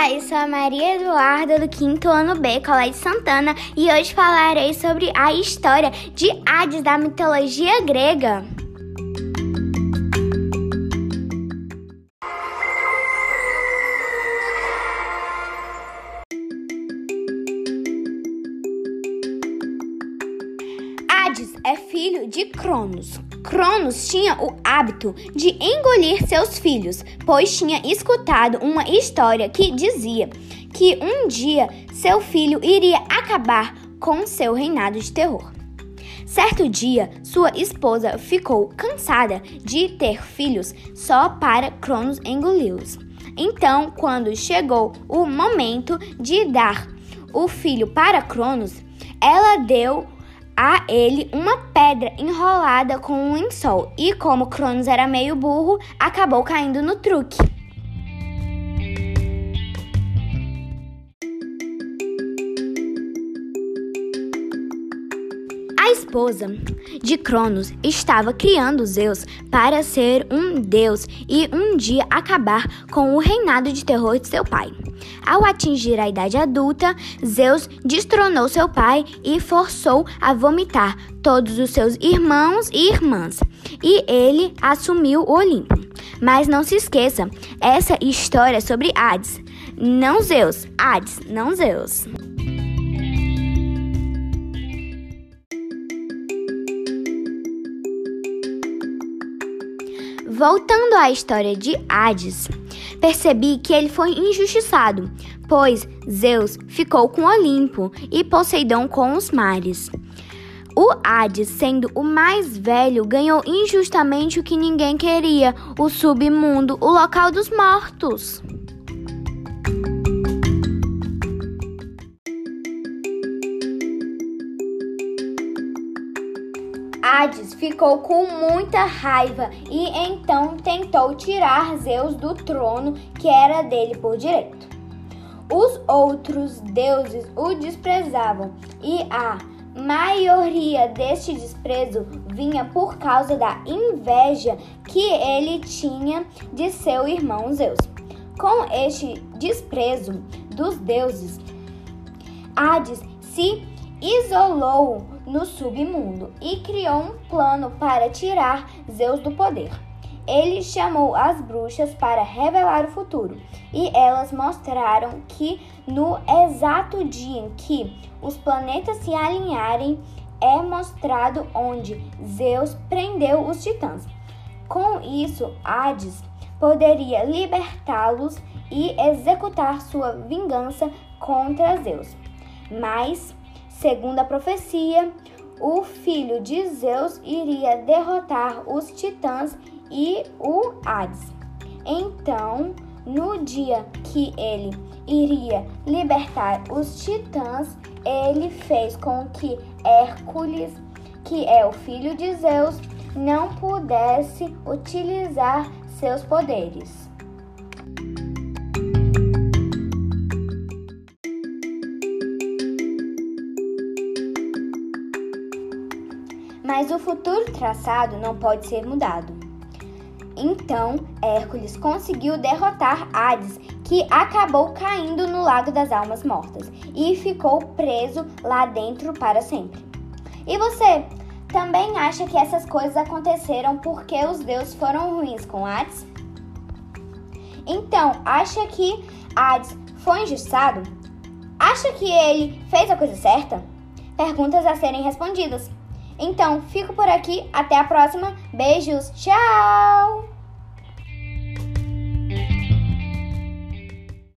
Olá, eu sou a Maria Eduarda do quinto ano B, Colégio Santana, e hoje falarei sobre a história de Hades da mitologia grega. Hades é filho de Cronos. Cronos tinha o hábito de engolir seus filhos, pois tinha escutado uma história que dizia que um dia seu filho iria acabar com seu reinado de terror. Certo dia, sua esposa ficou cansada de ter filhos só para Cronos engoli-los. Então, quando chegou o momento de dar o filho para Cronos, ela deu a ele uma pedra enrolada com um lençol e, como Cronos era meio burro, acabou caindo no truque. Esposa de Cronos estava criando Zeus para ser um deus e um dia acabar com o reinado de terror de seu pai. Ao atingir a idade adulta, Zeus destronou seu pai e forçou a vomitar todos os seus irmãos e irmãs, e ele assumiu o Olimpo. Mas não se esqueça, essa história é sobre Hades, não Zeus. Hades, não Zeus. Voltando à história de Hades, percebi que ele foi injustiçado, pois Zeus ficou com Olimpo e Poseidon com os mares. O Hades, sendo o mais velho, ganhou injustamente o que ninguém queria: o submundo, o local dos mortos. Hades ficou com muita raiva e então tentou tirar Zeus do trono que era dele por direito. Os outros deuses o desprezavam e a maioria deste desprezo vinha por causa da inveja que ele tinha de seu irmão Zeus. Com este desprezo dos deuses, Hades se isolou no submundo e criou um plano para tirar Zeus do poder. Ele chamou as bruxas para revelar o futuro e elas mostraram que no exato dia em que os planetas se alinharem é mostrado onde Zeus prendeu os titãs. Com isso, Hades poderia libertá-los e executar sua vingança contra Zeus. Mas Segundo a profecia, o filho de Zeus iria derrotar os titãs e o Hades. Então, no dia que ele iria libertar os titãs, ele fez com que Hércules, que é o filho de Zeus, não pudesse utilizar seus poderes. Mas o futuro traçado não pode ser mudado. Então, Hércules conseguiu derrotar Hades, que acabou caindo no Lago das Almas Mortas e ficou preso lá dentro para sempre. E você, também acha que essas coisas aconteceram porque os deuses foram ruins com Hades? Então, acha que Hades foi injustiçado? Acha que ele fez a coisa certa? Perguntas a serem respondidas. Então, fico por aqui. Até a próxima. Beijos. Tchau!